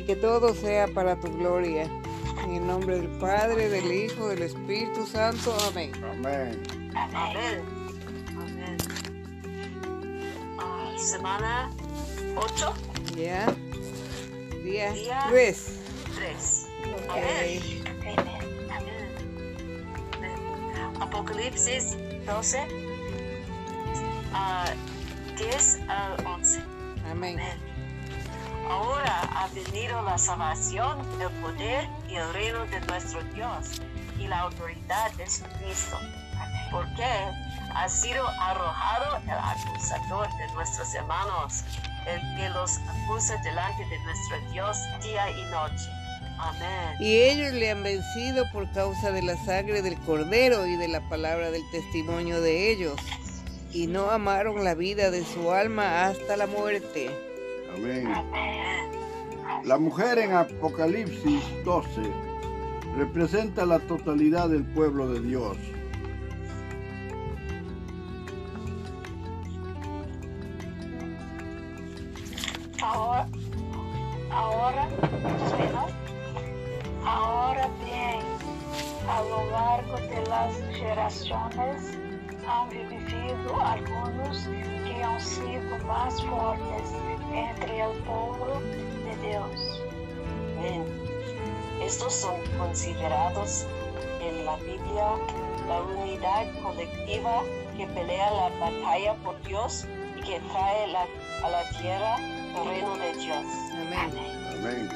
y que todo sea para tu gloria. En el nombre del Padre, del Hijo, del Espíritu Santo. Amén. Amén. Amén. Amén. Ah, semana 8, ¿Ya? Día Día 3. 3. Ok. Amén. Amén. Amén. Apocalipsis 12, ah, 10 al 11. Amén. Amén. Ahora ha venido la salvación, el poder y el reino de nuestro Dios y la autoridad de su Cristo. Porque ha sido arrojado el acusador de nuestros hermanos, el que los acusa delante de nuestro Dios día y noche. Amén. Y ellos le han vencido por causa de la sangre del cordero y de la palabra del testimonio de ellos. Y no amaron la vida de su alma hasta la muerte. Amén. La mujer en Apocalipsis 12 representa la totalidad del pueblo de Dios. Considerados en la Biblia la unidad colectiva que pelea la batalla por Dios y que trae la- a la tierra el reino de Dios. Amén. Amén.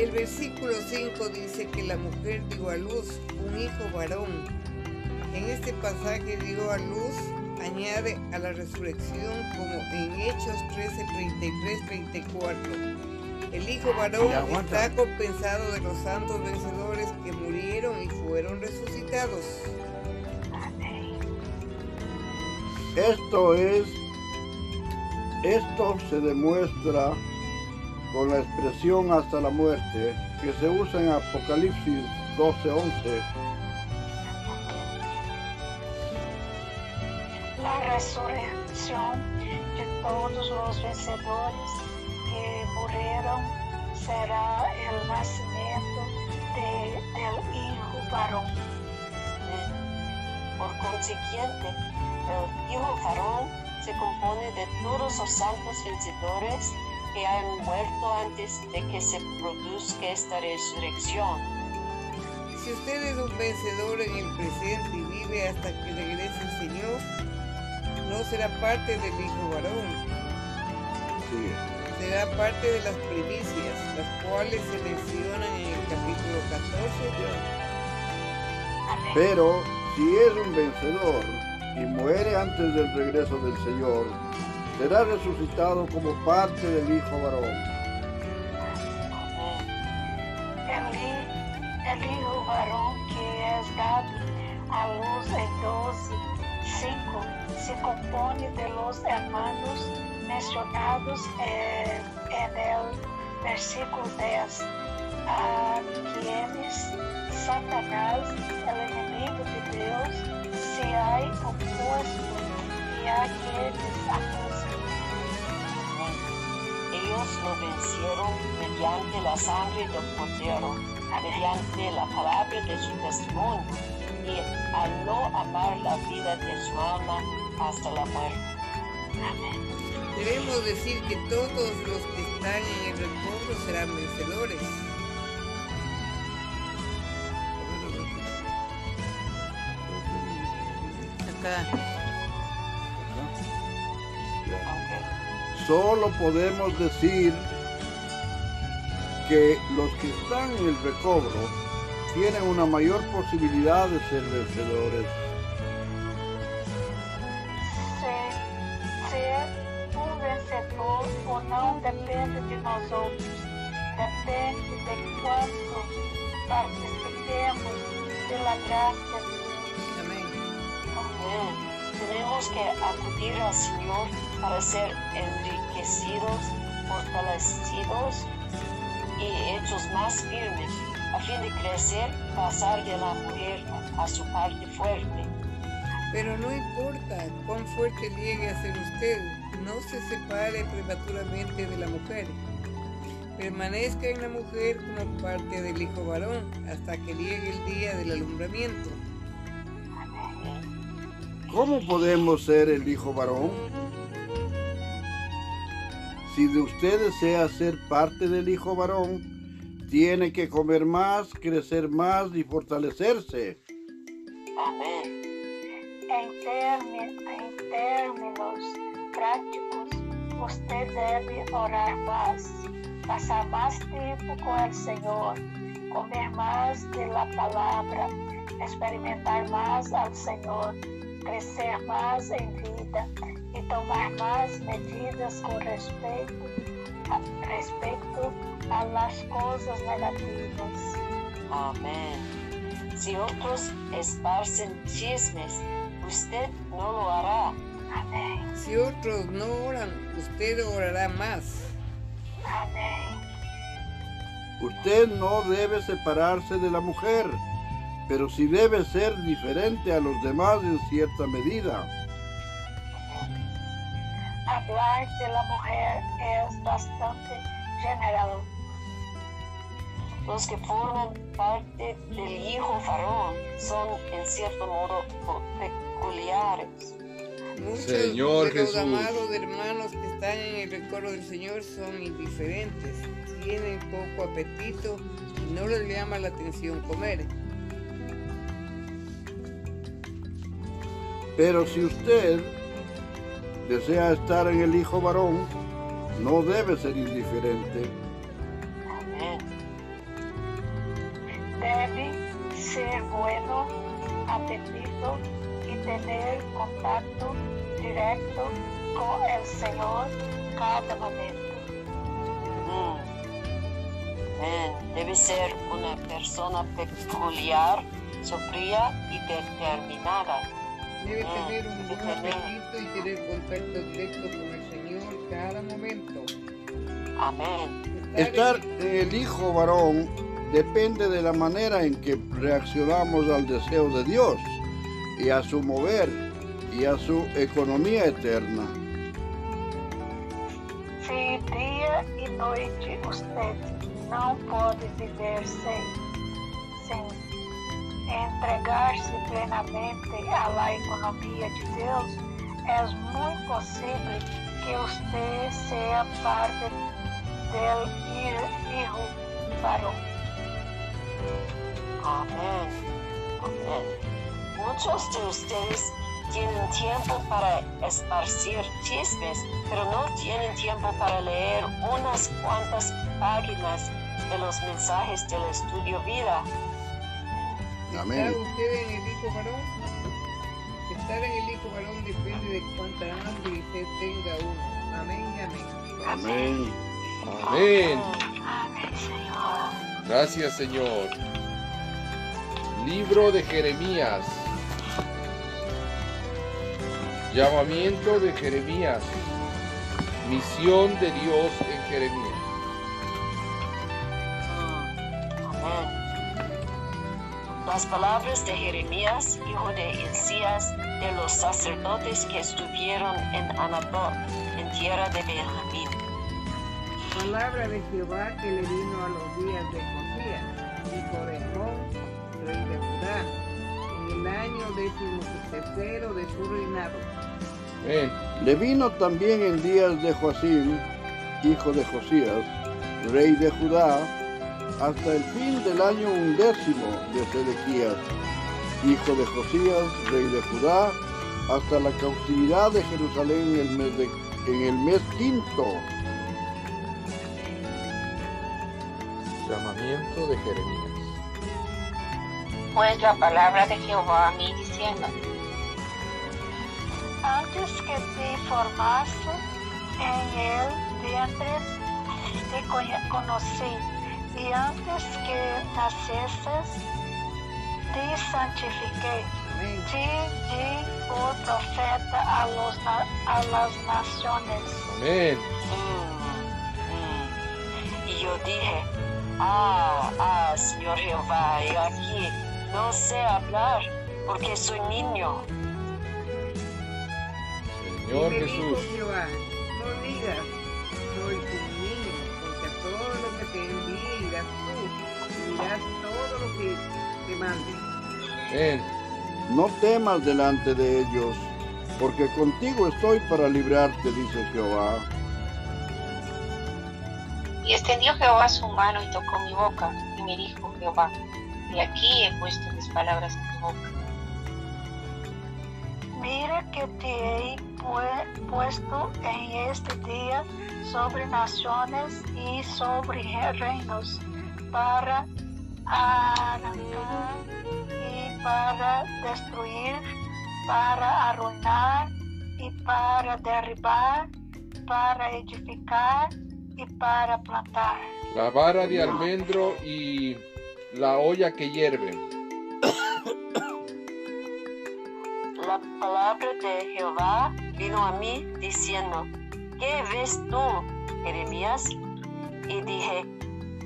El versículo 5 dice que la mujer dio a luz un hijo varón. En este pasaje dio a luz añade a la resurrección como en Hechos 13, 33, 34. El hijo varón está compensado de los santos vencedores que murieron y fueron resucitados. Esto es, esto se demuestra con la expresión hasta la muerte que se usa en Apocalipsis 12:11. La resurrección de todos los vencedores que murieron será el nacimiento de- del Hijo varón. Por consiguiente, el Hijo varón se compone de todos los santos vencedores que han muerto antes de que se produzca esta resurrección. Si usted es un vencedor en el presente y vive hasta que regrese el Señor, no será parte del hijo varón. Sí. Será parte de las primicias, las cuales se mencionan en el capítulo 14. Pero si es un vencedor y muere antes del regreso del Señor, será resucitado como parte del Hijo varón. Compone de los hermanos mencionados eh, en el versículo 10, a quienes Satanás, el enemigo de Dios, se ha opuesto y a quienes acusa. Ellos lo vencieron mediante la sangre del cordero, mediante la palabra de su testimonio y al no amar la vida de su alma hasta la muerte. Debemos decir que todos los que están en el recobro serán vencedores. Acá. Solo podemos decir que los que están en el recobro tienen una mayor posibilidad de ser vencedores. Participemos pela graça de Deus. Amén. Amén. Tenemos que acudir al Señor para ser enriquecidos, fortalecidos y hechos más firmes, a fin de crecer pasar de la mujer a su parte fuerte. Pero no importa cuán fuerte llegue a ser usted, no se separe prematuramente de la mujer. Permanezca en la mujer como parte del hijo varón hasta que llegue el día del alumbramiento. ¿Cómo podemos ser el hijo varón? Si de usted desea ser parte del hijo varón, tiene que comer más, crecer más y fortalecerse. Amén. Termi- em términos práticos, usted debe orar más, pasar más tiempo con el Señor, comer más de la palabra, experimentar más al Señor, crecer más en vida y tomar más medidas con respecto a, respecto a las cosas negativas. Amén. Si otros esparcen chismes, usted no lo hará. Amén. Si otros no oran, usted orará más. Usted no debe separarse de la mujer, pero sí debe ser diferente a los demás en cierta medida. Hablar de la mujer es bastante general. Los que forman parte del hijo varón son en cierto modo peculiares. Muchos Señor de los Jesús. amados hermanos que están en el recuerdo del Señor son indiferentes, tienen poco apetito y no les llama la atención comer. Pero si usted desea estar en el hijo varón, no debe ser indiferente. Amén. Debe ser bueno, apetito tener contacto directo con el Señor cada momento. Mm. Amén. Debe ser una persona peculiar, sombría y determinada. Debe Ah, tener un buen apetito y tener contacto directo con el Señor cada momento. Amén. Estar el hijo varón depende de la manera en que reaccionamos al deseo de Dios y a su mover y a su economía eterna. Se dia e noite usted não pode viver sem, sem entregar-se plenamente à la economia de Deus, é muito possível que usted seja parte del hi- hijo varón. Amén. Amén. Muchos de ustedes tienen tiempo para esparcir chismes, pero no tienen tiempo para leer unas cuantas páginas de los mensajes del estudio vida. Amén. ¿Está usted en el hijo varón? Estar en el hijo varón depende de cuánta hambre y sed tenga uno. Amén y amén. Amén. Amén. Amém, Senhor. Gracias, Señor. Libro de Jeremías. Llamamiento de Jeremías. Misión de Dios en Jeremías. Amén. Las palabras de Jeremías, hijo de Hilcías, de los sacerdotes que estuvieron en Anatot, en tierra de Benjamín. Palabra de Jehová que le vino a los días de Josías, hijo de Amón, rey de Judá, año décimo tercero de su reinado. Amén. Le vino también en días de Joacim, hijo de Josías, rey de Judá, hasta el fin del año undécimo de Sedequías, hijo de Josías, rey de Judá, hasta la cautividad de Jerusalén en el mes, de- en el mes quinto. Llamamiento de Jeremías. Pues la palabra de Jehová a mí diciendo, Antes que te formasse em el vientre, te conocí, e antes que nascesses, te santifiquei. Amén. Te di por profeta a, los a las naciones. Amén. Mm, mm. Y yo dije, ah, ah, Señor Jehová, he aquí, no sé hablar porque soy niño. Señor Jesús. Jehová, no digas, soy un niño, porque a todos los te envíe irás tú, todo lo que te mande. No temas delante de ellos, porque contigo estoy para librarte, dice Jehová. Y extendió Jehová su mano y tocó mi boca, y me dijo Jehová, y aquí he puesto mis palabras en tu boca. Mira que te he pu- puesto en este día sobre naciones y sobre reinos para arrancar y para destruir, para arruinar y para derribar, para edificar y para plantar. La vara de almendro y la olla que hierve. La palabra de Jehová vino a mí diciendo, ¿qué ves tú, Jeremías? Y dije,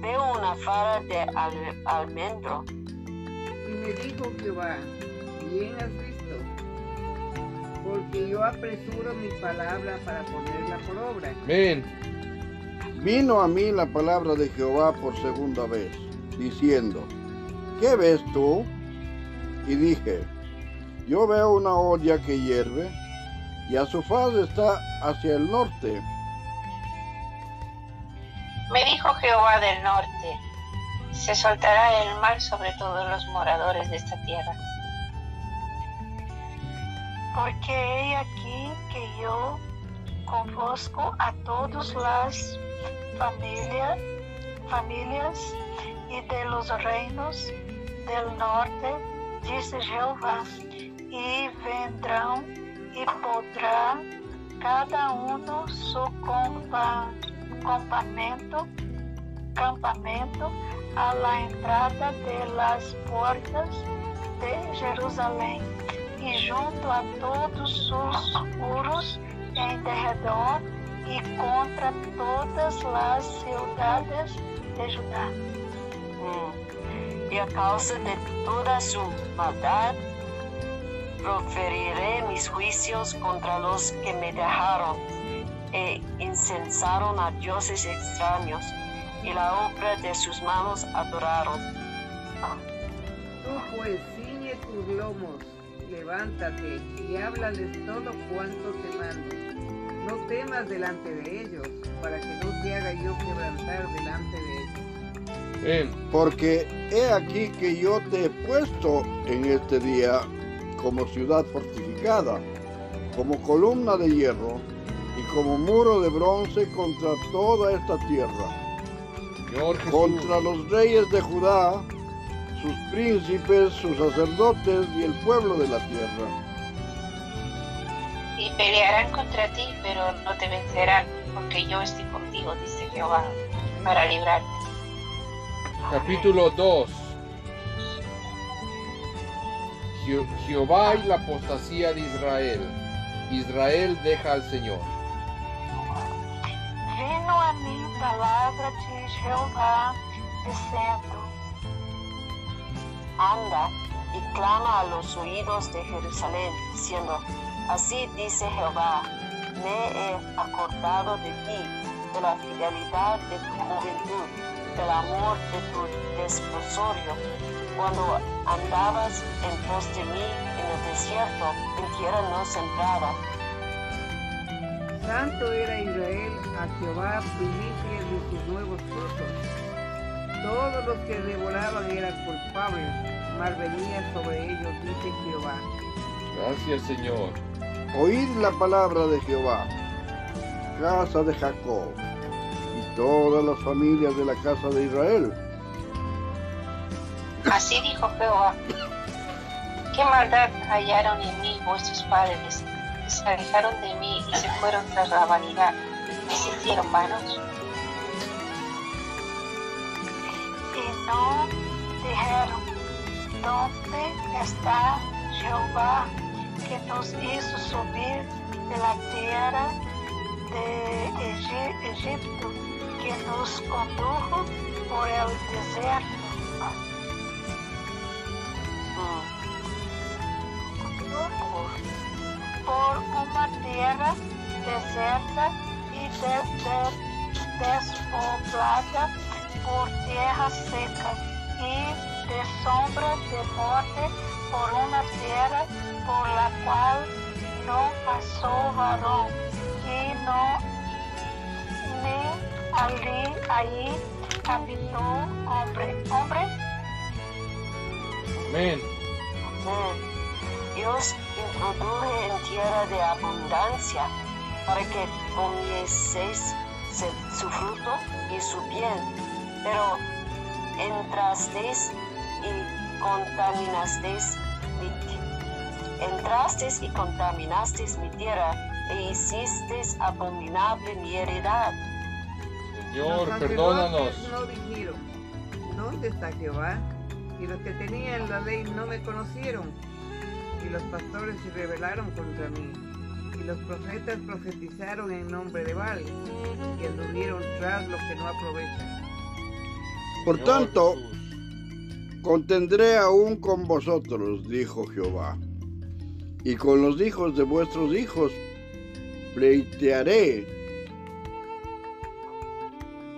veo una vara de al- almendro. Y me dijo Jehová, bien has visto, porque yo apresuro mi palabra para ponerla por obra. Amén. Vino a mí la palabra de Jehová por segunda vez, diciendo, ¿qué ves tú? Y dije, yo veo una olla que hierve, y a su faz está hacia el norte. Me dijo Jehová del norte, se soltará el mal sobre todos los moradores de esta tierra. Porque he aquí que yo convosco a todas las familias, familias y de los reinos del norte, dice Jehová, y vendrán y podrá cada uno su compa- campamento, campamento a la entrada de las puertas de Jerusalén y junto a todos sus muros en derredor y contra todas las ciudades de Judá. Y a causa de toda su maldad, proferiré mis juicios contra los que me dejaron e incensaron a dioses extraños, y la obra de sus manos adoraron. Tú pues ciñe tus lomos, levántate y háblales todo cuanto te mando. No temas delante de ellos, para que no te haga yo quebrantar delante de ellos. Porque he aquí que yo te he puesto en este día como ciudad fortificada, como columna de hierro y como muro de bronce contra toda esta tierra, Señor Jesús. contra los reyes de Judá, sus príncipes, sus sacerdotes y el pueblo de la tierra. Y pelearán contra ti, pero no te vencerán, porque yo estoy contigo, dice Jehová, para librarte. Capítulo 2. Je- Jehová y la apostasía de Israel. Israel deja al Señor. Vino a mí palabra de Jehová, diciendo, Anda y clama a los oídos de Jerusalén, diciendo, Así dice Jehová, me he acordado de ti, de la fidelidad de tu juventud, del amor de tu desposorio, cuando andabas en pos de mí en el desierto, en tierra no sembrada. Santo era Israel a Jehová, primicia de sus nuevos frutos. Todos los que devoraban eran culpables, mal venía sobre ellos, dice Jehová. Gracias, Señor. Oíd la palabra de Jehová, casa de Jacob, todas las familias de la casa de Israel. Así dijo Jehová, qué maldad hallaron en mí vuestros padres, que se alejaron de mí y se fueron tras la vanidad, y se hicieron vanos. y no dijeron, ¿dónde está Jehová que nos hizo subir de la tierra de Egi- Egipto, que nos condujo por el desierto? por una tierra deserta y de- de- despoblada, por tierra seca y de sombra de muerte por una tierra por la cual no pasó varón y no ni allí, allí habitó hombre. ¿Hombre? Amén. Dios introduje en tierra de abundancia para que comieseis se- su fruto y su bien, pero entrasteis y contaminasteis mi entrasteis y contaminasteis mi tierra e hicisteis abominable mi heredad. Señor, Los perdónanos. no dijeron, ¿dónde está Jehová? Y los que tenían la ley no me conocieron. Y los pastores se rebelaron contra mí. Y los profetas profetizaron en nombre de Baal. Y anduvieron tras lo que no aprovecha. Por Señor tanto, Jesús. contendré aún con vosotros, dijo Jehová, y con los hijos de vuestros hijos pleitearé,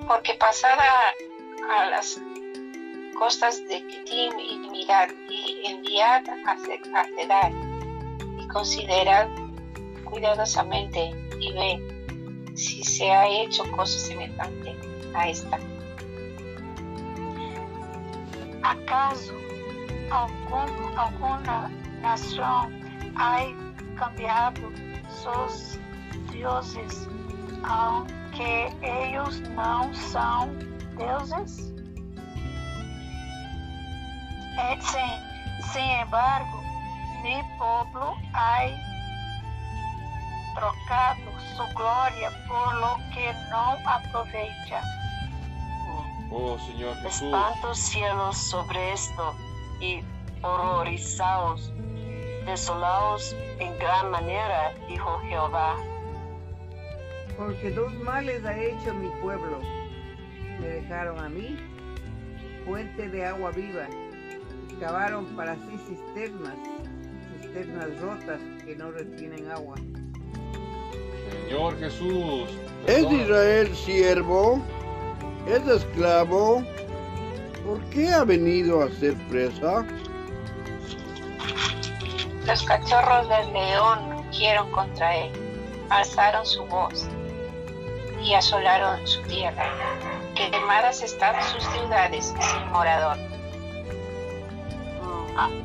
porque pasada a las costas de Kitim y mirad y enviad a Ce- a Cedar y considerad cuidadosamente y ve si se ha hecho cosa semejante a esta. ¿Acaso algún- alguna nación ha cambiado sus dioses, aunque ellos no son dioses? Eh, sin, sin embargo, mi pueblo ha trocado su gloria por lo que no aprovecha. Oh Señor Jesús. Espantos cielos sobre esto y horrorizaos, desolaos en gran manera, dijo Jehová. Porque dos males ha hecho mi pueblo. Me dejaron a mí, fuente de agua viva. Cavaron para sí cisternas, cisternas rotas que no retienen agua. Señor Jesús. ¿es. Israel siervo? ¿Es esclavo? ¿Por qué ha venido a ser presa? Los cachorros del león rugieron contra él, alzaron su voz y asolaron su tierra. Quemadas están sus ciudades sin morador.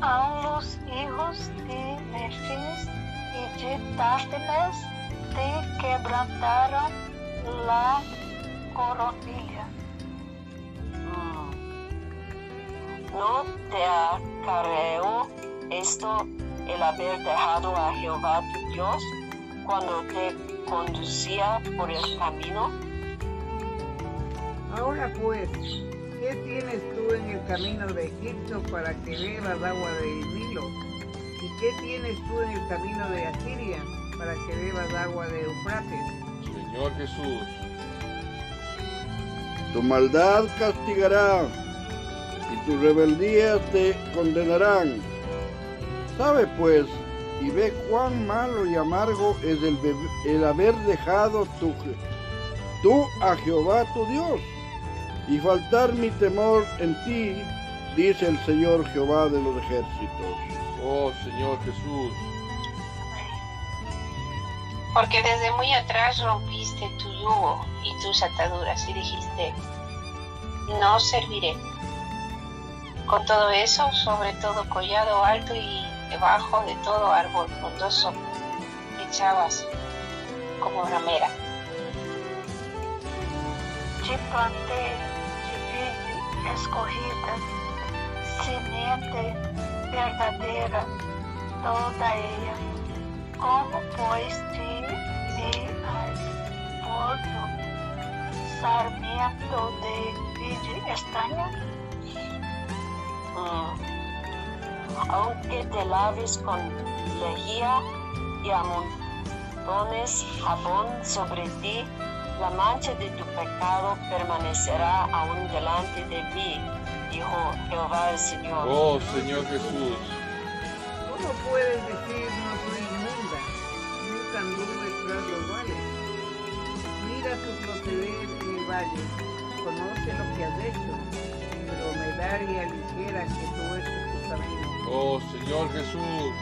A- los hijos de Nefis y de Táfenes te quebrantaron la coronilla. mm. ¿No te acarreó esto el haber dejado a Jehová tu Dios cuando te conducía por el camino? Ahora pues, ¿qué tienes tú en el camino de Egipto para que bebas agua del Nilo? ¿Y qué tienes tú en el camino de Asiria para que bebas agua de Eufrates? Señor Jesús. Tu maldad castigará y tus rebeldías te condenarán. Sabe pues y ve cuán malo y amargo es el, haber dejado tu, tú a Jehová tu Dios y faltar mi temor en ti, dice el Señor Jehová de los ejércitos. Oh Señor Jesús. Porque desde muy atrás rompiste tu yugo y tus ataduras y dijiste, no serviré. Con todo eso, sobre todo collado alto y debajo de todo árbol frondoso, echabas como ramera. Te planté de vide escorrida, simiente verdadeira, toda ella. Como pois te me has vuelto sarmiento de vide estaña? Mm. Aunque te laves con lejía y amontones jabón sobre ti, la mancha de tu pecado permanecerá aún delante de mí, dijo Jehová el Señor. Oh Señor Jesús. ¿Cómo puedes decir no soy inmunda? Nunca anduve tras los vales. Mira tu proceder en el valle, conoce lo que has hecho, pero me daría ligera que tú estés tu camino. Oh Señor Jesús,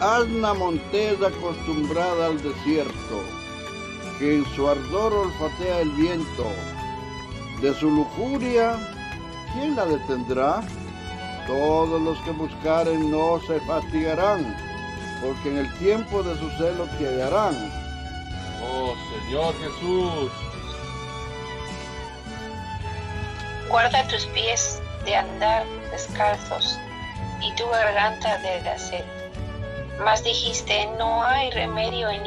Asna montesa acostumbrada al desierto, que en su ardor olfatea el viento. De su lujuria, ¿quién la detendrá? Todos los que buscaren no se fatigarán, porque en el tiempo de su celo te hallarán. oh Señor Jesús, Guarda tus pies de andar descalzos y tu garganta de hacer. Mas dijiste, no hay remedio en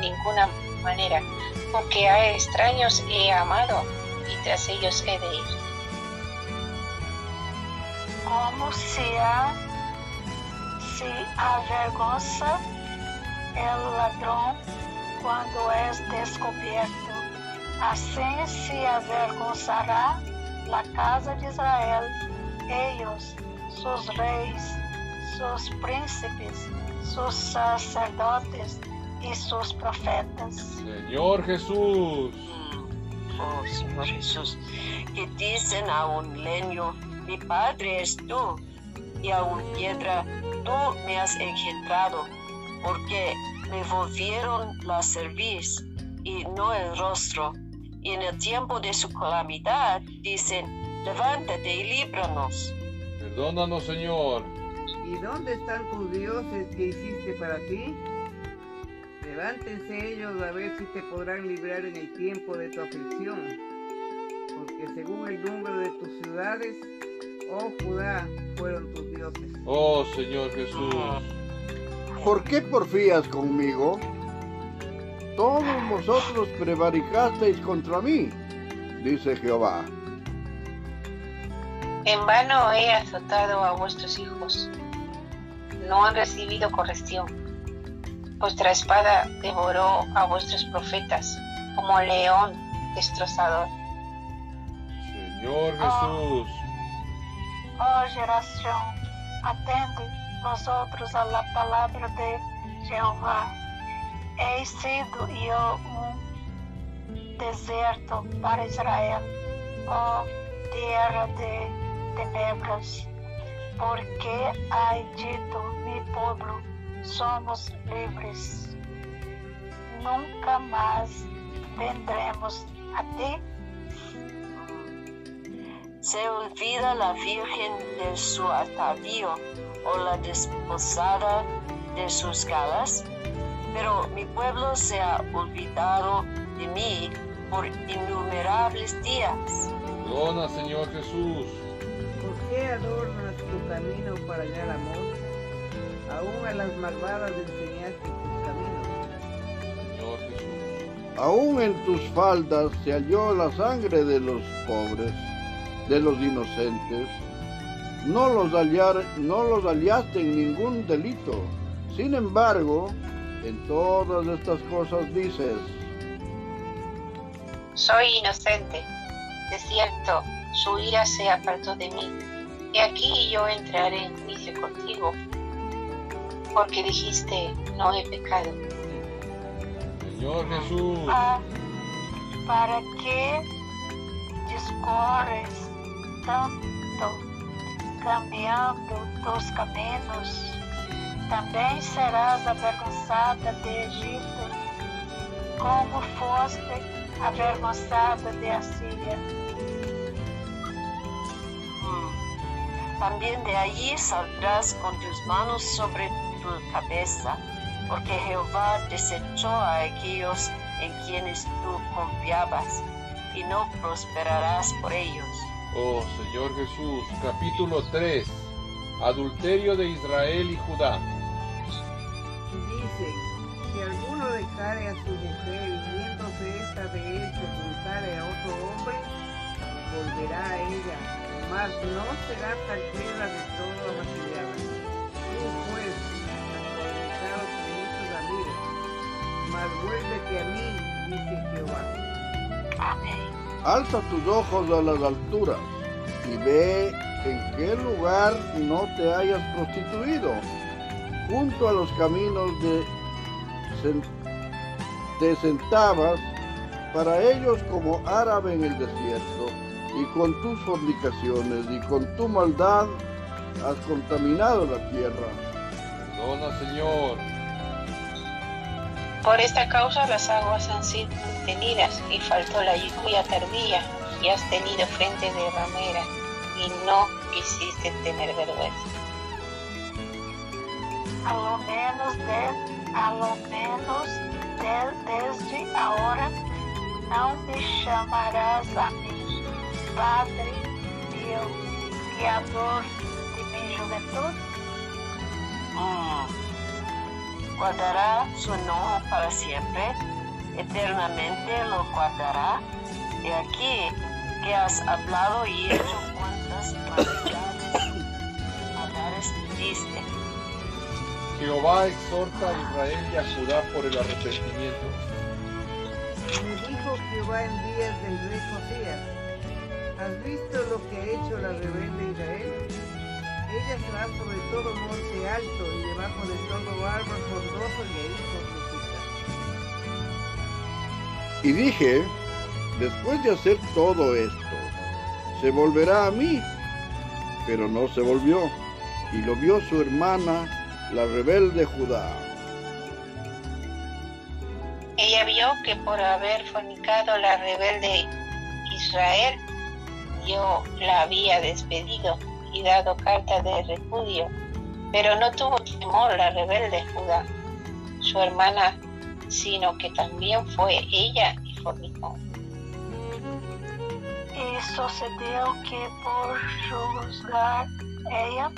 ninguna manera, porque a extraños he amado y tras ellos he de ir. como se avergonza el ladrón cuando es descubierto. Assim se avergonzará la casa de Israel, ellos, sus reis, sus príncipes, sus sacerdotes y sus profetas. Señor Jesús, Oh Señor Jesús, que dicen a un leño, mi padre es tú, y a un piedra, tú me has engendrado, porque me volvieron la cerviz y no el rostro. Y en el tiempo de su calamidad dicen, levántate y líbranos. perdónanos Señor. ¿Y dónde están tus dioses que hiciste para ti? Levántense ellos a ver si te podrán librar en el tiempo de tu aflicción. Porque según el número de tus ciudades, oh Judá, fueron tus dioses. Oh Señor Jesús, ¿Por qué porfías conmigo? Todos vosotros prevaricasteis contra mí, dice Jehová. En vano he azotado a vuestros hijos. No han recibido corrección. Vuestra espada devoró a vuestros profetas como león destrozador. Señor Jesús, Ó geração, atende vosotros a la palavra de Jehová. He sido yo un deserto para Israel, ó tierra de tenebras, porque ha dito mi pueblo, somos libres. Nunca más vendremos a ti. Se olvida la virgen de su atavío o la desposada de sus galas, pero mi pueblo se ha olvidado de mí por innumerables días. perdona Señor Jesús. ¿Por qué adornas tu camino para hallar amor? Aún a las malvadas enseñaste tus caminos. Señor Jesús, Aún en tus faldas se halló la sangre de los pobres, de los inocentes. No los, hallar, no los hallaste en ningún delito. Sin embargo, en todas estas cosas dices, Soy inocente. De cierto, su ira se apartó de mí. Y aquí yo entraré en juicio contigo. Porque dijiste, no he pecado. Señor Jesús, Ah, para que discorres tanto, cambiando tus caminos, também serás avergonzada de Egito, como foste avergonzada de Assíria. Mm. También de allí saldrás con tus manos sobre tu cabeza, porque Jehová desechó a aquellos en quienes tú confiabas, y no prosperarás por ellos. oh Señor Jesús, capítulo 3, adulterio de Israel y Judá. A su mujer y viéndose esta de él se juntare a otro hombre, volverá a ella, mas no será salida de todo amaquillada. Tú pues, actualizados con muchos amigos, mas vuélvete a mí, dice Jehová. Amém. alza tus ojos a las alturas y ve en qué lugar no te hayas prostituido, junto a los caminos de te sentabas para ellos como árabe en el desierto, y con tus fornicaciones y con tu maldad has contaminado la tierra. Perdona, Señor. Por esta causa las aguas han sido detenidas y faltó la lluvia tardía y has tenido frente de ramera y no quisiste tener vergüenza. A lo menos, de, a lo menos de, desde ahora não me chamarás a mim, Padre meu, Criador de minha juventude? Mm. Guardará su enojo para siempre, eternamente lo guardará. Y aquí que has hablado y hecho maldades, maldades diste. Jehová exhorta a Israel y a Judá por el arrepentimiento. Me dijo Jehová en días del rey Josías, ¿has visto lo que ha hecho la rebelde Israel? Ella será sobre todo monte alto y debajo de todo árbol frondoso y ahí. Y dije, después de hacer todo esto, se volverá a mí. Pero no se volvió, y lo vio su hermana, la rebelde Judá. Ella vio que por haber fornicado la rebelde Israel, yo la había despedido y dado carta de repudio, pero no tuvo temor la rebelde Judá, su hermana, sino que también fue ella y fornicó. E sucedeu que por juzgar ela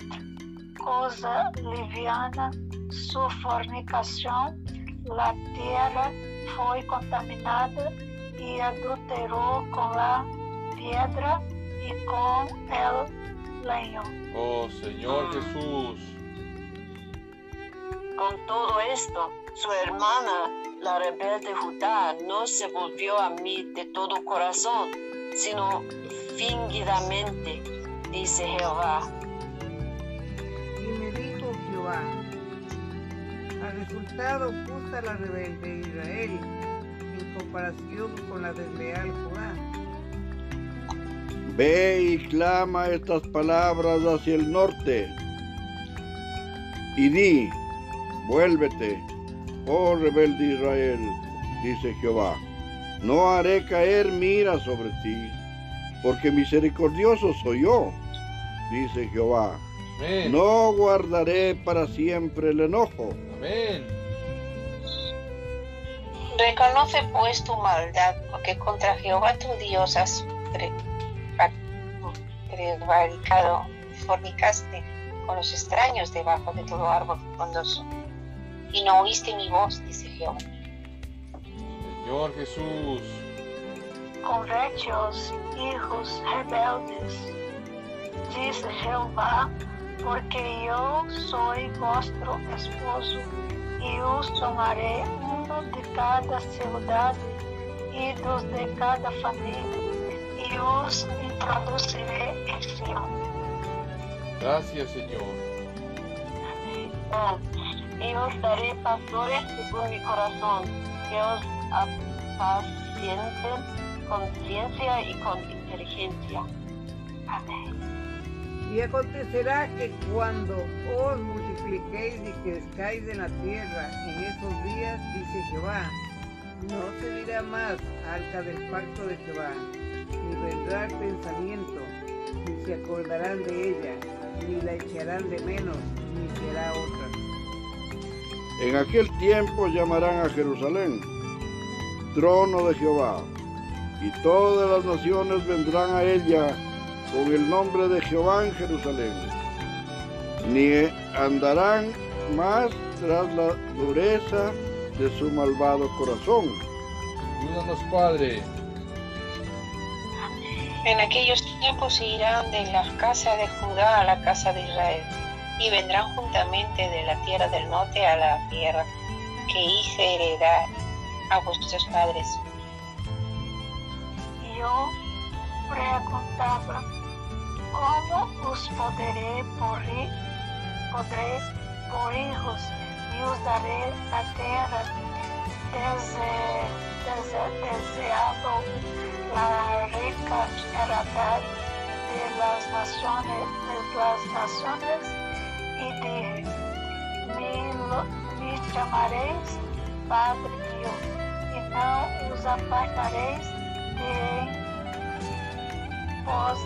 coisa liviana sua fornicação, a terra foi contaminada e adulterou com a pedra e com el leño. Oh Señor Jesús. Con todo esto, su hermana, la rebelde Judá, no se volvió a mí de todo corazón, sino fingidamente, dice Jehová. Jehová, al resultado justa la rebelde Israel en comparación con la desleal Judá. Ve y clama estas palabras hacia el norte. Y di, vuélvete, oh rebelde Israel, dice Jehová. No haré caer mira sobre ti, porque misericordioso soy yo, dice Jehová. Amén. No guardaré para siempre el enojo. Amén. Reconoce pues tu maldad, porque contra Jehová tu Dios has prevaricado, fornicaste con los extraños debajo de todo árbol frondoso. Y no oíste mi voz, dice Jehová. Señor Jesús. Converte-os, hijos rebeldes, diz Jeová, porque eu sou vosso esposo, e os tomarei um de cada cidade e dos de cada família, e os introduzirei em Sião. Gracias, Señor. Mm. Y os daré pastores según mi corazón, que os apacienten con ciencia y con inteligencia. Amém. Y acontecerá que cuando os multipliquéis y crezcáis en la tierra en esos días, dice Jehová, no se dirá más arca del pacto de Jehová, ni vendrá el pensamiento, ni se acordarán de ella, ni la echarán de menos, ni será otra. En aquel tiempo llamarán a Jerusalén, trono de Jehová, y todas las naciones vendrán a ella con el nombre de Jehová en Jerusalén. Ni andarán más tras la dureza de su malvado corazón. Ayúdanos, Padre. En aquellos tiempos se irán de la casa de Judá a la casa de Israel, y vendrán juntamente de la tierra del norte a la tierra que hice heredar a vuestros padres. E eu perguntava como os poderei por, hi- poderei por hijos e os darei a terra dese, dese, la rica heredad de las naciones, de las naciones y de me, me chamaréis Padre mío, e não os apartaréis de vós.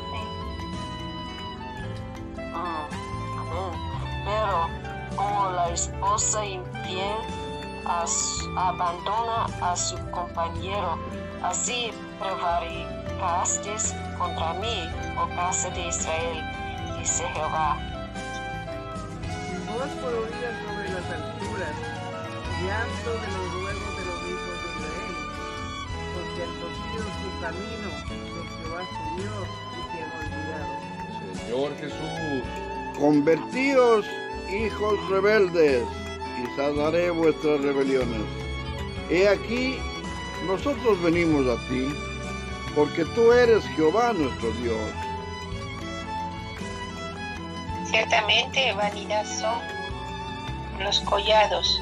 Pero como la esposa infiel as- abandona a su compañero, así prevaricasteis contra mí, oh casa de Israel, dice Jehová. Voz por oída sobre las alturas, llanto de los ruegos de los hijos de Israel, porque han torcido su camino de Jehová su Dios Señor Jesús, Convertíos, hijos rebeldes, y sanaré vuestras rebeliones. He aquí, nosotros venimos a ti, porque tú eres Jehová nuestro Dios. Ciertamente vanidad son los collados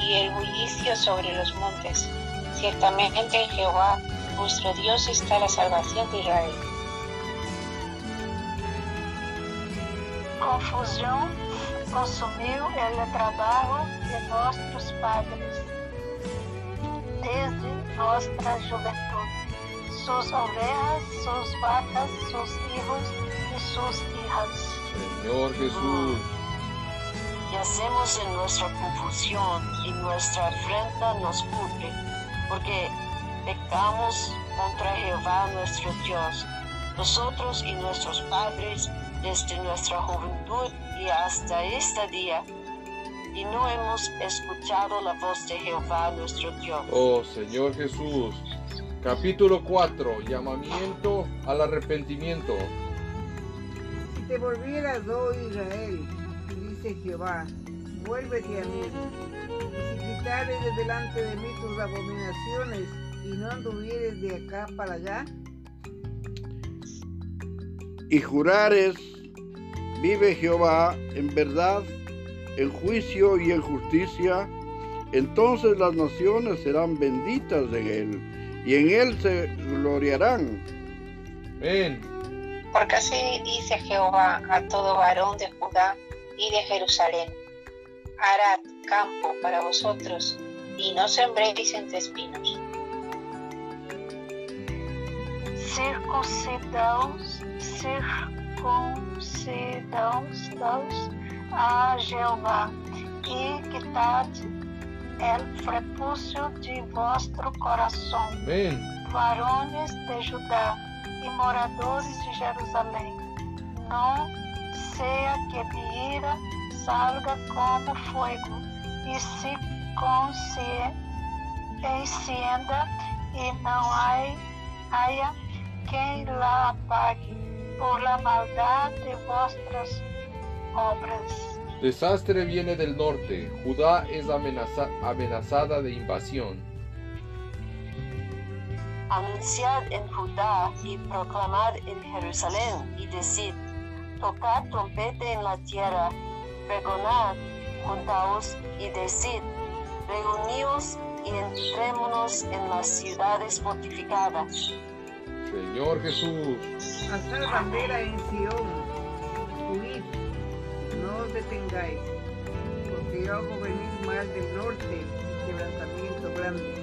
y el bullicio sobre los montes. Ciertamente en Jehová vuestro Dios está la salvación de Israel. Confusão consumiu o trabalho de nossos padres, desde nossa juventude. Suas ovelhas, suas vacas, seus hijos e suas hijas. Señor Jesús, Y hacemos en nuestra confusión y nuestra afrenta nos cubre, porque pecamos contra Jehová nuestro Dios, nosotros y nuestros padres desde nuestra juventud y hasta este día, y no hemos escuchado la voz de Jehová nuestro Dios. oh Señor Jesús. Capítulo 4, llamamiento al arrepentimiento. Si te volvieras, oh Israel, dice Jehová, vuélvete a mí. Y si quitares de delante de mí tus abominaciones y no anduvieres de acá para allá, Y jurares, vive Jehová en verdad, en juicio y en justicia, entonces las naciones serán benditas en él, y en él se gloriarán. Amén. Porque así dice Jehová a todo varón de Judá y de Jerusalén. Harad campo para vosotros y no sembréis entre espinos. Circuncidaos, circuncidaos a Jeová, e quitade el prepúcio de vuestro coração, varones de Judá e moradores de Jerusalém. Não seja que de ira salga como fogo e se consie- encienda e não hai- haya quem la apague por la maldad de vuestras obras. Desastre viene del norte. Judá es amenaza- amenazada de invasión. Anunciad en Judá y proclamad en Jerusalén y decid, tocad trompete en la tierra, pregonad, juntaos y decid, reuníos y entrémonos en las ciudades fortificadas. Señor Jesús, alzad bandera en Sión, huid, no os detengáis, porque yo hago venir mal del norte y quebrantamiento grande.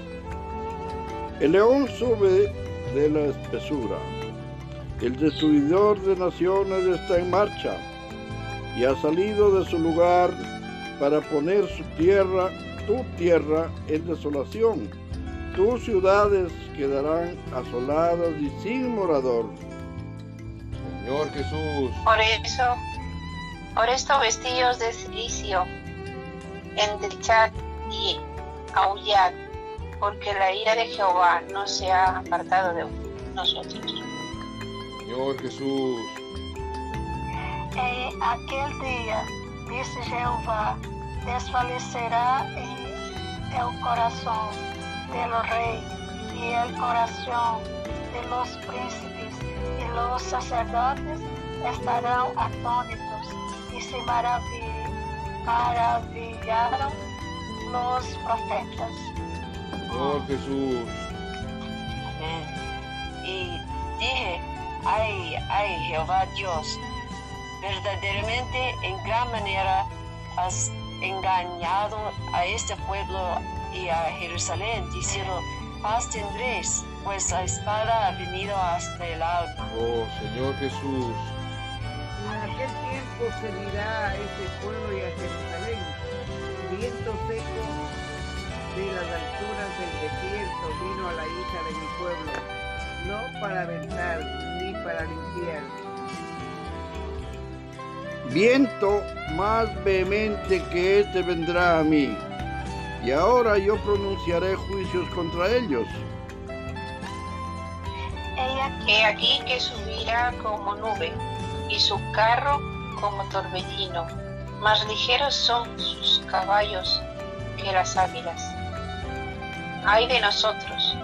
El león sube de la espesura, el destruidor de naciones está en marcha y ha salido de su lugar para poner su tierra, tu tierra, en desolación. Tus ciudades quedarán asoladas y sin morador. Señor Jesús, Por eso, por esto vestíos de cilicio, endechad y aullad, porque la ira de Jehová no se ha apartado de nosotros. Señor Jesús, Em aquele dia, disse Jeová, desfalecerá em el coração del rei e el coração de los príncipes, e los sacerdotes estarão atônitos e se maravi- maravilharam los profetas. Señor Jesús. Amén. Y dije, ay, ay, Jehová Dios, verdaderamente en gran manera has engañado a este pueblo y a Jerusalén, diciendo, paz tendréis, pues la espada ha venido hasta el alma. Oh Señor Jesús. En aquel tiempo se dirá a este pueblo y a Jerusalén, viento seco de las alturas del desierto vino a la hija de mi pueblo, no para aventar ni para limpiar. Viento más vehemente que este vendrá a mí, y ahora yo pronunciaré juicios contra ellos. He aquí He aquí que subirá como nube y su carro como torbellino. Más ligeros son sus caballos que las águilas. Ay de nosotros,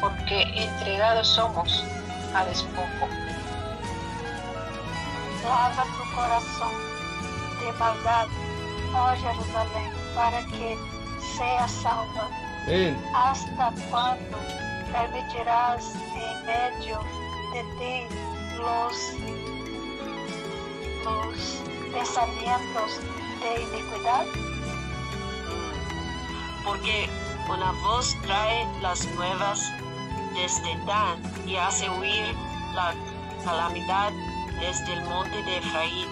porque entregados somos a despojo. lava tu coração de maldade, ó Jerusalém, para que seja salva. Ven, ¿Hasta cuándo permitirás en medio de ti los, los pensamientos de iniquidad? Porque una voz trae las nuevas desde Dan y hace huir la calamidad desde el monte de Efraín.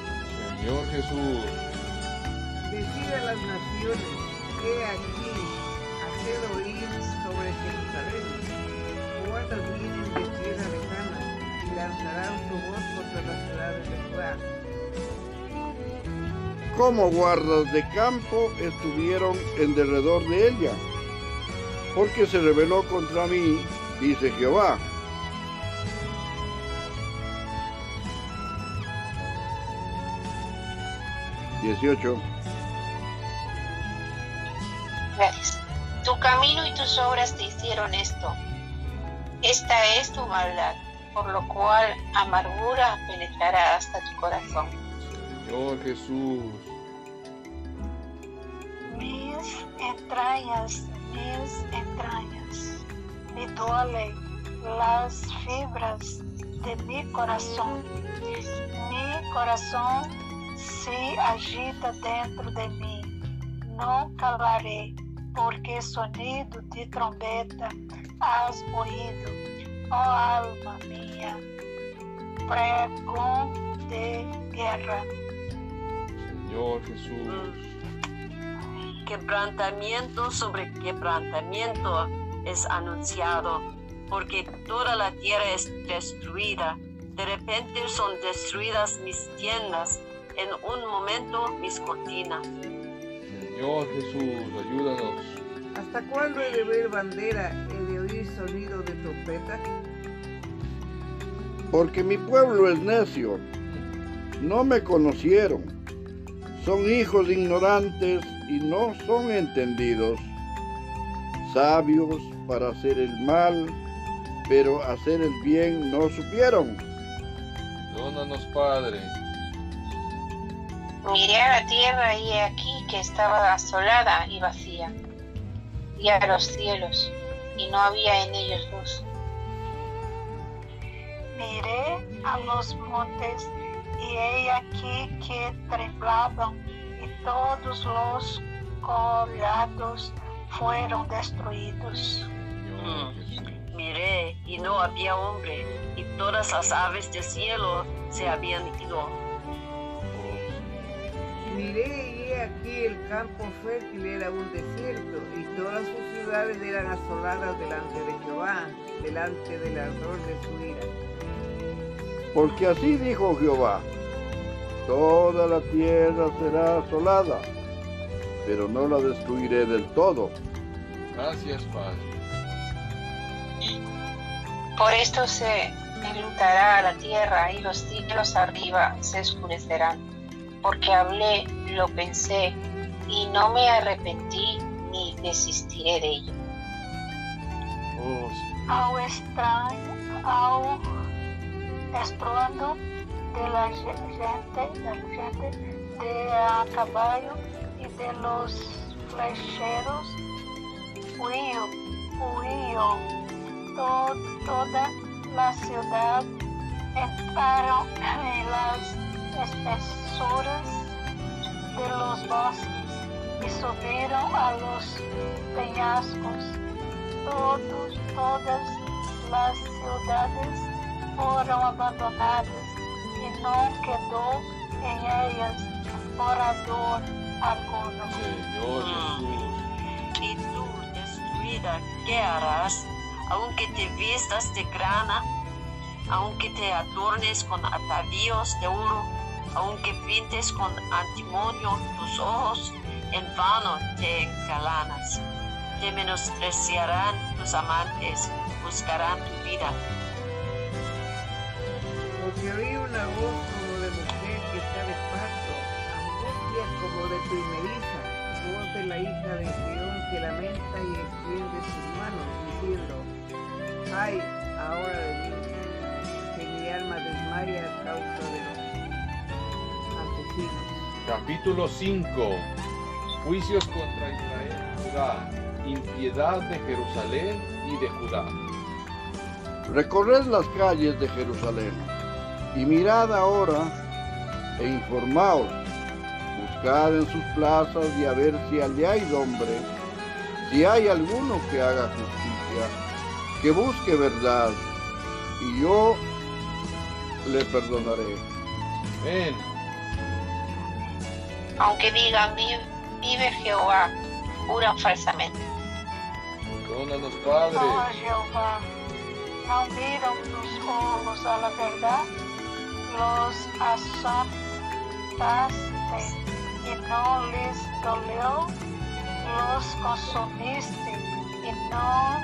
Señor Jesús. Decid a las naciones, he aquí, haced oír sobre Jerusalén. Guardas vienen de tierra lejana y lanzarán su voz contra las ciudades de Judá. Como guardas de campo estuvieron en derredor de ella, porque se rebeló contra mí, dice Jehová. Dieciocho. Tu camino y tus obras te hicieron esto. Esta es tu maldad, por lo cual amargura penetrará hasta tu corazón. Señor Jesús. Mis entrañas, mis entrañas, me duele las fibras de mi corazón. Mi corazón se agita dentro de mí. No calaré, porque sonido de trombeta has oído, ó alma mía, pregón de guerra. Señor Jesús. Quebrantamiento sobre quebrantamiento es anunciado, porque toda la tierra es destruida. De repente son destruidas mis tiendas, en un momento mis cortinas. Señor Jesús, ayúdanos. ¿Hasta cuándo he de ver bandera, he de oír sonido de trompeta? Porque mi pueblo es necio, no me conocieron, son hijos ignorantes y no son entendidos, sabios para hacer el mal, pero hacer el bien no supieron. Perdónanos, Padre. Miré a la tierra y he aquí que estaba asolada y vacía, y a los cielos, y no había en ellos luz. Miré a los montes y he aquí que temblaban y todos los collados fueron destruidos. Jesús. Miré y no había hombre, y todas las aves del cielo se habían ido. Miré y he aquí el campo fértil era un desierto y todas sus ciudades eran asoladas delante de Jehová, delante del ardor de su ira. Porque así dijo Jehová, toda la tierra será asolada, pero no la destruiré del todo. Gracias, Padre. Por esto se enlutará la tierra y los cielos arriba se oscurecerán, porque hablé, lo pensé, y no me arrepentí ni desistiré de ello. Oh, estranho, ao estrondo de la ge- gente, de la gente de a caballo y de los flecheros, huyo huyó to- toda la ciudad, entraron en las espesuras de los bosques y subieron a los peñascos. Todos, todas las ciudades fueron abandonadas y no quedó en ellas morador alguno. Señor Jesús. Y tú, destruida, ¿qué harás? Aunque te vistas de grana, aunque te adornes con atavíos de oro, aunque pintes con antimonio tus ojos, en vano te encalanas. Te menospreciarán tus amantes, buscarán tu vida. Porque oí una voz como de mujer que está de parto, angustia como de primeriza, voz de la hija de Sión que lamenta y extiende sus manos, diciendo, ay, ahora de mí, que mi alma desmaya a causa de los. Capítulo 5. Juicios contra Israel y Judá. Impiedad de Jerusalén y de Judá. Recorred las calles de Jerusalén y mirad ahora e informaos. Buscad en sus plazas y a ver si allí hay hombre, si hay alguno que haga justicia, que busque verdad, y yo le perdonaré. Ven, Aunque digan, "Vi- vive Jehová, juran falsamente. perdónanos, Oh Padre. Jehová, não viram tus ojos a la verdad, los azotaste y no les dolió, los consumiste y no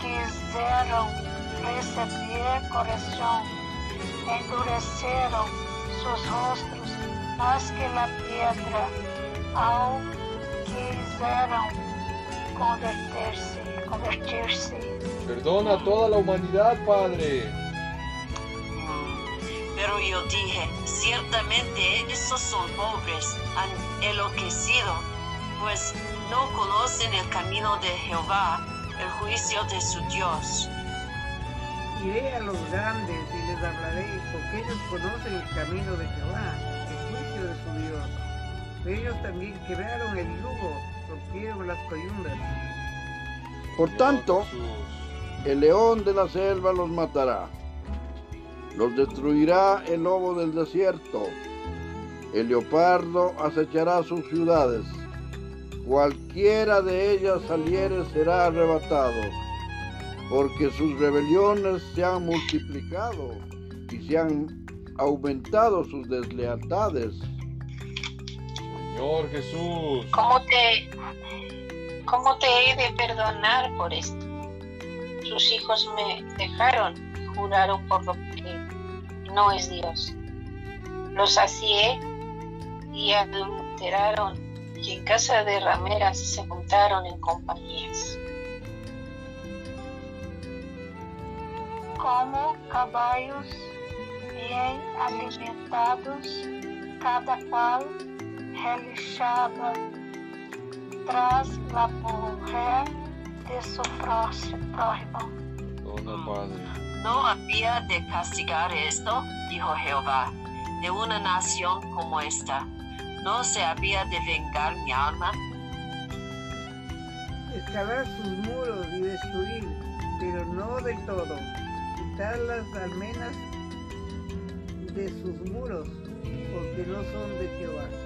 quisieron recibir corrección, endureceram sus rostros más que la piedra, ao quiseram convertirse, convertirse. Perdona a toda la humanidad, Padre. Pero yo dije, ciertamente esos son pobres, han enloquecido, pues no conocen el camino de Jehová, el juicio de su Dios. Iré a los grandes y les hablaré, porque ellos conocen el camino de Jehová, Ellos también quebraron el yugo, rompieron las coyundas. Por tanto, el león de la selva los matará. Los destruirá el lobo del desierto. El leopardo acechará sus ciudades. Cualquiera de ellas saliere será arrebatado, porque sus rebeliones se han multiplicado y se han aumentado sus deslealtades. Señor Jesús. ¿Cómo te, ¿Cómo te he de perdonar por esto? Sus hijos me dejaron y juraron por lo que no es Dios. Los sacié y adulteraron y en casa de rameras se juntaron en compañías. como caballos bien alimentados, cada cual relinchaba tras la mujer de su prójimo. Perdona, Padre. No había de castigar esto, dijo Jehová, de una nación como esta. No se había de vengar mi alma. Escalar sus muros y destruir, pero no del todo. Quitar las almenas de sus muros, porque no son de Jehová.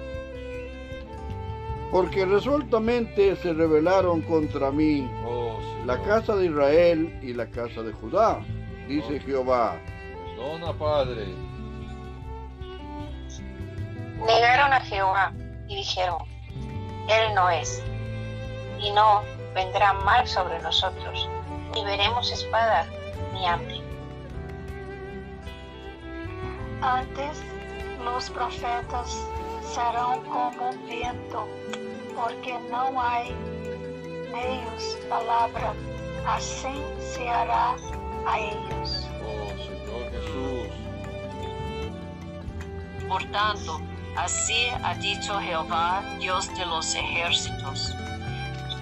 Porque resueltamente se rebelaron contra mí Oh, la casa de Israel y la casa de Judá, dice Jehová. Perdona, Padre. Negaron a Jehová y dijeron, Él no es, y no vendrá mal sobre nosotros, ni veremos espada ni hambre. Antes los profetas serão como um vento, porque não há neles palavra, assim se hará a eles. Oh, Señor Jesús. Por tanto, así ha dicho Jehová, Dios de los ejércitos.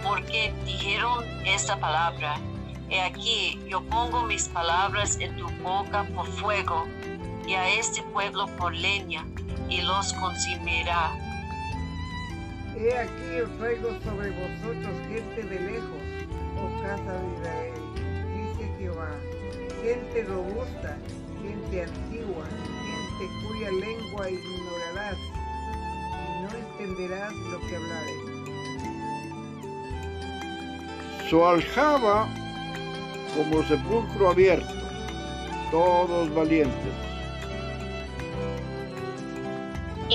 porque dijeron esta palabra. He aquí, yo pongo mis palabras en tu boca por fuego, y a este pueblo por leña, y los consumirá. He aquí yo traigo sobre vosotros gente de lejos, oh casa de Israel, dice Jehová, gente robusta, gente antigua, gente cuya lengua ignorarás, y no entenderás lo que hablares. Su aljaba como sepulcro abierto, todos valientes.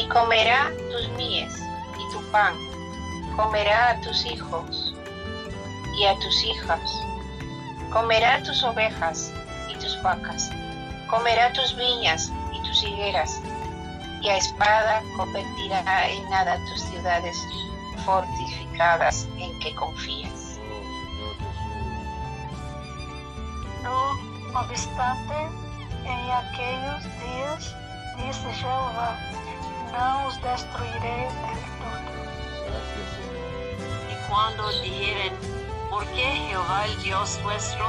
Comerá tus mies y tu pan, comerá a tus hijos y a tus hijas, comerá tus ovejas y tus vacas, comerá tus viñas y tus higueras, y a espada convertirá en nada tus ciudades fortificadas en que confías. No obstante, em aqueles dias, disse Jeová, não os destruirei del todo. Y cuando dijeren, ¿por qué Jehová el Dios nuestro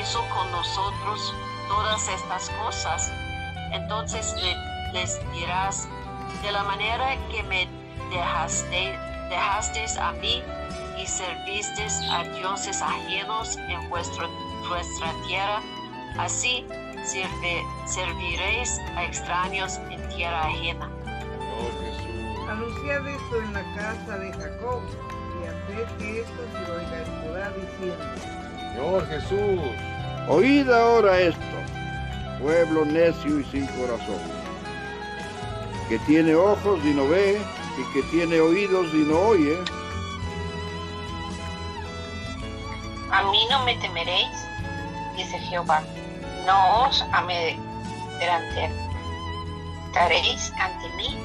hizo con nosotros todas estas cosas? Entonces le- les dirás, de la manera que me dejaste, dejasteis a mí y servisteis a dioses ajenos en vuestro- vuestra tierra, así serviréis a extraños en tierra ajena. Anunciad esto en la casa de Jacob, y haced que esto se oiga en Judá diciendo, Señor Jesús. Oíd ahora esto, pueblo necio y sin corazón, que tiene ojos y no ve, y que tiene oídos y no oye. A mí no me temeréis, dice Jehová, no os amedrentaré. Estaréis ante mí,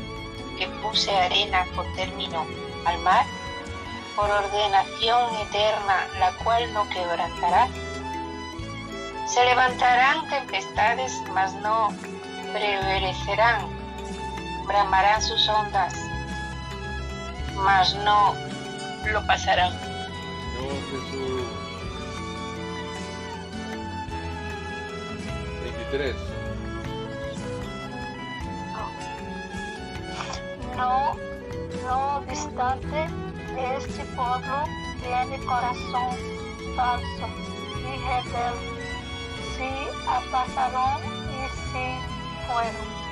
que puse arena por término al mar, por ordenación eterna, la cual no quebrantará. Se levantarán tempestades, mas no prevalecerán. Bramarán sus ondas, mas no lo pasarán. Señor Jesús. 23. No, no obstante, este pueblo tiene corazón falso y rebelde. Se apartaron y se fueron.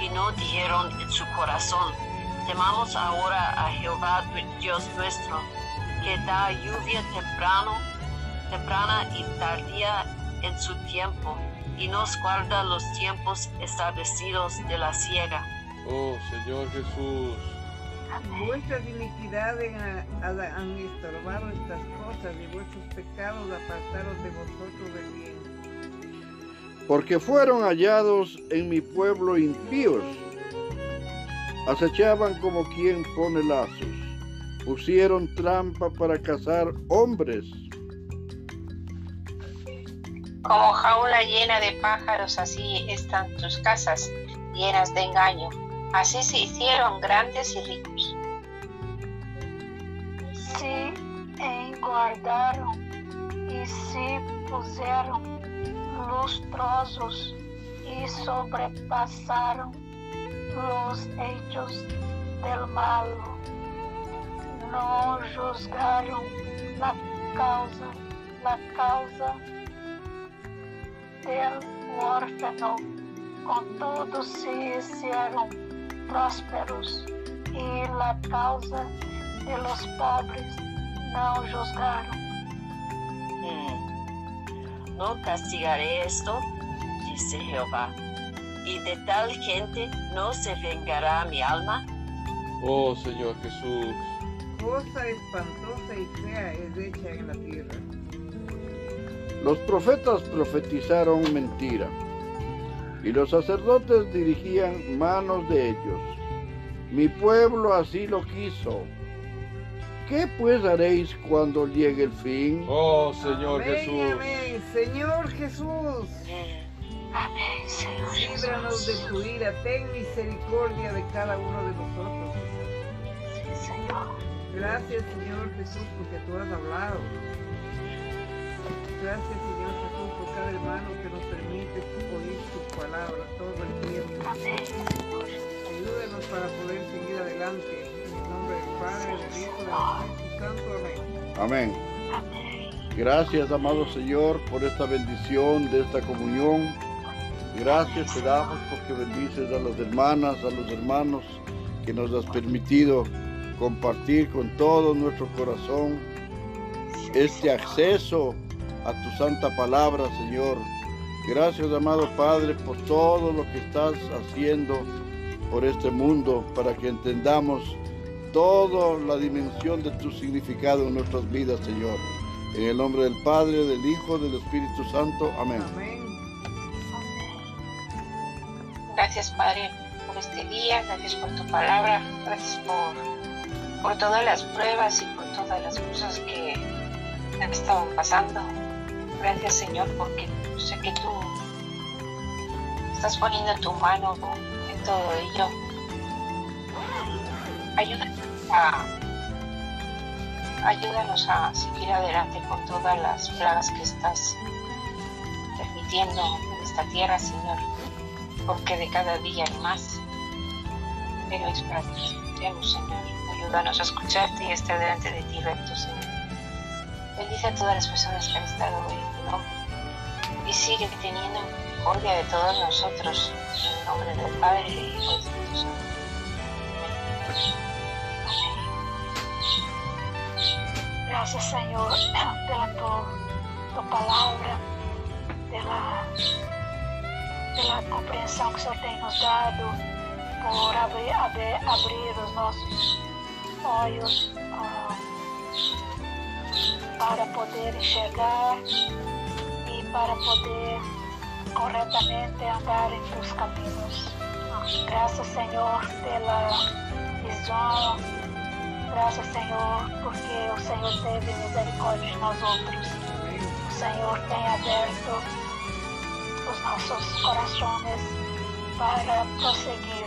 y no dijeron en su corazón, temamos ahora a Jehová Dios nuestro, que da lluvia temprano, temprana y tardía en su tiempo, y nos guarda los tiempos establecidos de la siega. Oh Señor Jesús. vuestras iniquidades han, han estorbado estas cosas, y vuestros pecados apartaron de vosotros del bien. porque fueron hallados en mi pueblo impíos. Acechaban como quien pone lazos, pusieron trampa para cazar hombres. Como jaula llena de pájaros, así están tus casas, llenas de engaño. Así se hicieron grandes y ricos. se enguardaram e se puseram lustrosos e sobrepassaram os hechos del malo. Não juzgaram la causa, la causa del órfão. Contudo se hicieron prósperos e la causa de los pobres não juzgaram. Mm. No castigaré esto, dice Jehová, y de tal gente no se vengará mi alma. Oh Señor Jesús. Cosa espantosa y fea es hecha en la tierra. Los profetas profetizaron mentira, y los sacerdotes dirigían manos de ellos. Mi pueblo así lo quiso. ¿Qué pues haréis cuando llegue el fin? Oh Señor amén, Jesús. amén. Señor Jesús, Mm. Amém, Senhor líbranos de Jesus. tu ira, ten misericordia de cada uno de nosotros. Senhor, Gracias, Señor Jesús, porque tú has hablado. Gracias, Señor Jesús, por cada hermano que palabras todo el tiempo. Ayúdanos para poder seguir adelante. En el nombre del Padre, del Hijo del Santo. Amén. Amén. Gracias, amado Señor, por esta bendición de esta comunión. Gracias te damos porque bendices a las hermanas, a los hermanos que nos has permitido compartir con todo nuestro corazón este acceso a tu santa palabra, Señor. Gracias, amado Padre, por todo lo que estás haciendo por este mundo para que entendamos toda la dimensión de tu significado en nuestras vidas, Señor. En el nombre del Padre, del Hijo, del Espíritu Santo. Amén. Gracias, Padre, por este día. Gracias por tu palabra. Gracias por, por todas las pruebas y por todas las cosas que han estado pasando. Gracias, Señor, porque sé que tú estás poniendo tu mano en todo ello. Ayúdanos a, ayúdanos a seguir adelante con todas las plagas que estás permitiendo en esta tierra, Señor, porque de cada día hay más. Pero es para ti, Señor. Ayúdanos a escucharte y estar delante de ti recto, Señor. Bendice a todas las personas que han estado hoy y sigue teniendo misericordia de todos nosotros. En el nombre del Padre, del Hijo y del Santo. Gracias, Señor, pela tu, tu palabra, pela, pela compreensão que o Senhor tem nos dado, por abrir, abrir, abrir os nossos olhos. Uh, para poder enxergar para poder corretamente andar em teus caminhos. Graças, Senhor, pela visão. Graças, Senhor, porque o Senhor teve misericórdia de nós outros. O Senhor tem aberto os nossos corações para prosseguir.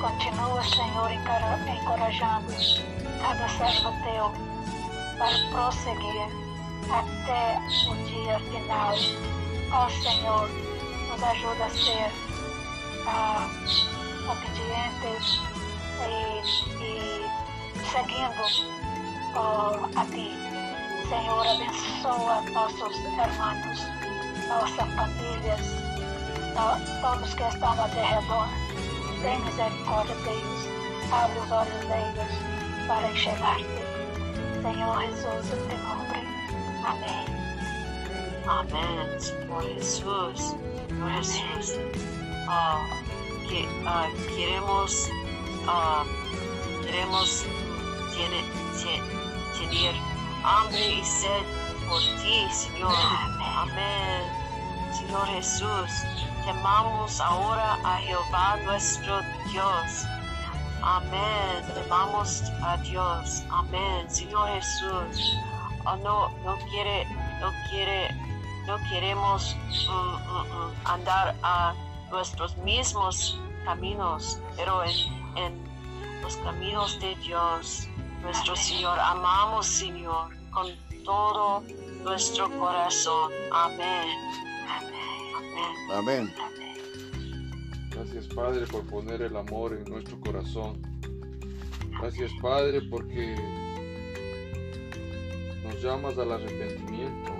Continua, Senhor, encorajando cada servo teu para prosseguir até o dia final. Ó Senhor, nos ajuda a ser ah, obedientes e, e seguindo oh, a Ti. Senhor, abençoa nossos irmãos, nossas famílias, todos que estão ao redor. Tem misericórdia deles, abre os olhos deles para enxergar-te. Señor Jesús, en tu nombre. Amén. Amén, Señor Jesús. Señor Jesús. Uh, que, uh, queremos, uh, queremos tener, tener hambre y sed por ti, Señor. Amén. Señor Jesús, temamos ahora a Jehová nuestro Dios Amén. Vamos a Dios. Amén. Señor Jesús. No, no quiere, no quiere, no queremos mm, mm, mm, andar a nuestros mismos caminos, pero en, en los caminos de Dios, nuestro Señor. Amamos, Señor, con todo nuestro corazón. Amén. Amén. Amén. Gracias Padre por poner el amor en nuestro corazón. Gracias Padre porque llamas al arrepentimiento.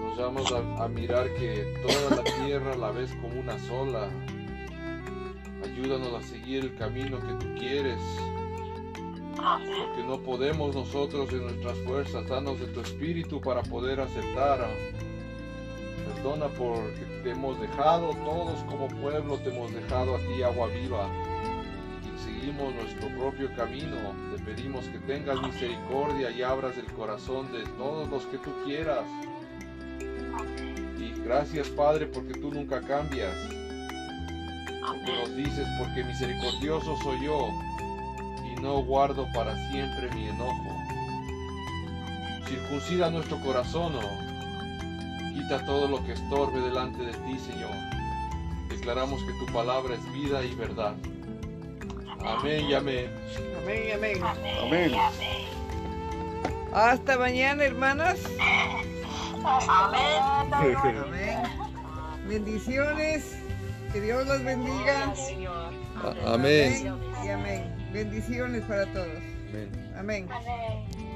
Nos llamas a, mirar que toda la tierra la ves como una sola. Ayúdanos a seguir el camino que tú quieres. Porque no podemos nosotros en nuestras fuerzas, danos de tu espíritu para poder aceptar Perdona porque te hemos dejado, todos como pueblo te hemos dejado a ti agua viva. Nuestro propio camino. Te pedimos que tengas misericordia y abras el corazón de todos los que tú quieras. Y gracias Padre porque tú nunca cambias. Tú nos dices porque misericordioso soy yo y no guardo para siempre mi enojo. Circuncida nuestro corazón, oh Quita todo lo que estorbe delante de ti, Señor. Declaramos que tu palabra es vida y verdad. Amén y amén. Amén y amén. Amén. Hasta mañana, hermanas. Amén. Amén. Bendiciones. Que Dios los bendiga. Amén. Y amén. Bendiciones para todos. Amén. amén.